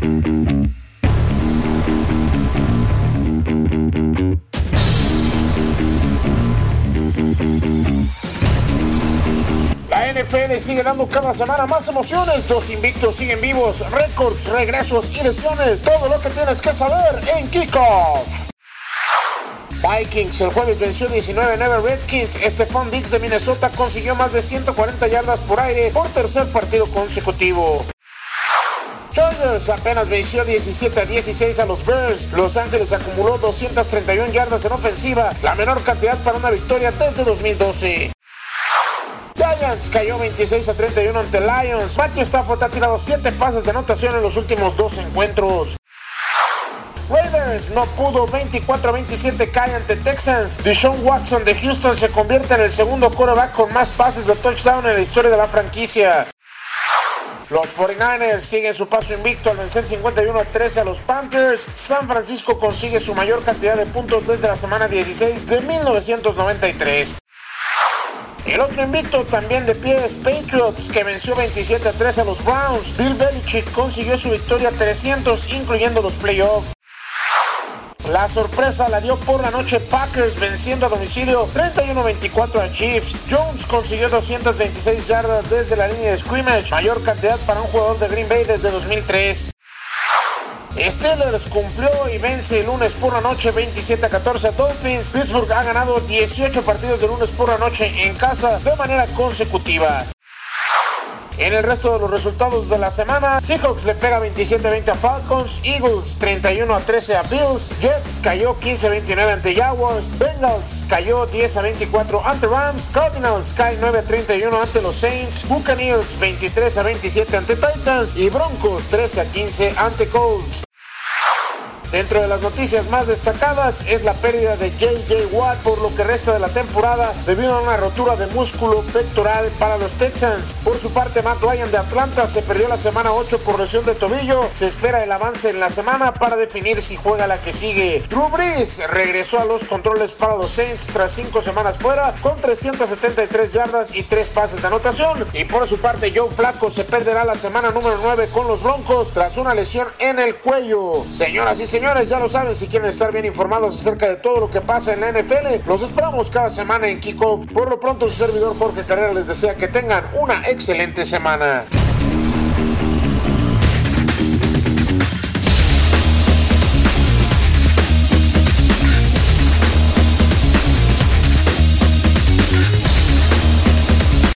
La NFL sigue dando cada semana más emociones. Dos invictos siguen vivos, récords, regresos y lesiones. Todo lo que tienes que saber en Kickoff. Vikings el jueves venció 19-9 Redskins. Stephon Diggs de Minnesota consiguió más de 140 yardas por aire por tercer partido consecutivo. Chargers apenas venció 17 a 16 a los Bears. Los Ángeles acumuló 231 yardas en ofensiva, la menor cantidad para una victoria desde 2012. Giants cayó 26 a 31 ante Lions. Matthew Stafford ha tirado 7 pases de anotación en los últimos dos encuentros. Raiders no pudo 24 a 27 cae ante Texans. Deshaun Watson de Houston se convierte en el segundo quarterback con más pases de touchdown en la historia de la franquicia. Los 49ers siguen su paso invicto al vencer 51 a 13 a los Panthers. San Francisco consigue su mayor cantidad de puntos desde la semana 16 de 1993. El otro invicto también de pie es Patriots, que venció 27 a 3 a los Browns. Bill Belichick consiguió su victoria 300, incluyendo los playoffs. La sorpresa la dio por la noche Packers venciendo a domicilio 31-24 a Chiefs. Jones consiguió 226 yardas desde la línea de scrimmage, mayor cantidad para un jugador de Green Bay desde 2003. Steelers cumplió y vence el lunes por la noche 27 a 14 a Dolphins. Pittsburgh ha ganado 18 partidos de lunes por la noche en casa de manera consecutiva. En el resto de los resultados de la semana, Seahawks le pega 27-20 a Falcons, Eagles 31 a 13 a Bills, Jets cayó 15-29 ante Jaguars, Bengals cayó 10 a 24 ante Rams, Cardinals cae 9 a 31 ante los Saints, Buccaneers 23 a 27 ante Titans y Broncos 13 a 15 ante Colts. Dentro de las noticias más destacadas es la pérdida de JJ Watt por lo que resta de la temporada debido a una rotura de músculo pectoral para los Texans. Por su parte, Matt Ryan de Atlanta se perdió la semana 8 por lesión de tobillo. Se espera el avance en la semana para definir si juega la que sigue. Drew regresó a los controles para los Saints tras 5 semanas fuera con 373 yardas y 3 pases de anotación. Y por su parte, Joe Flaco se perderá la semana número 9 con los Broncos tras una lesión en el cuello. Señoras y señores, Señores, ya lo saben, si quieren estar bien informados acerca de todo lo que pasa en la NFL, los esperamos cada semana en Kickoff. Por lo pronto, su servidor Jorge Carrera les desea que tengan una excelente semana.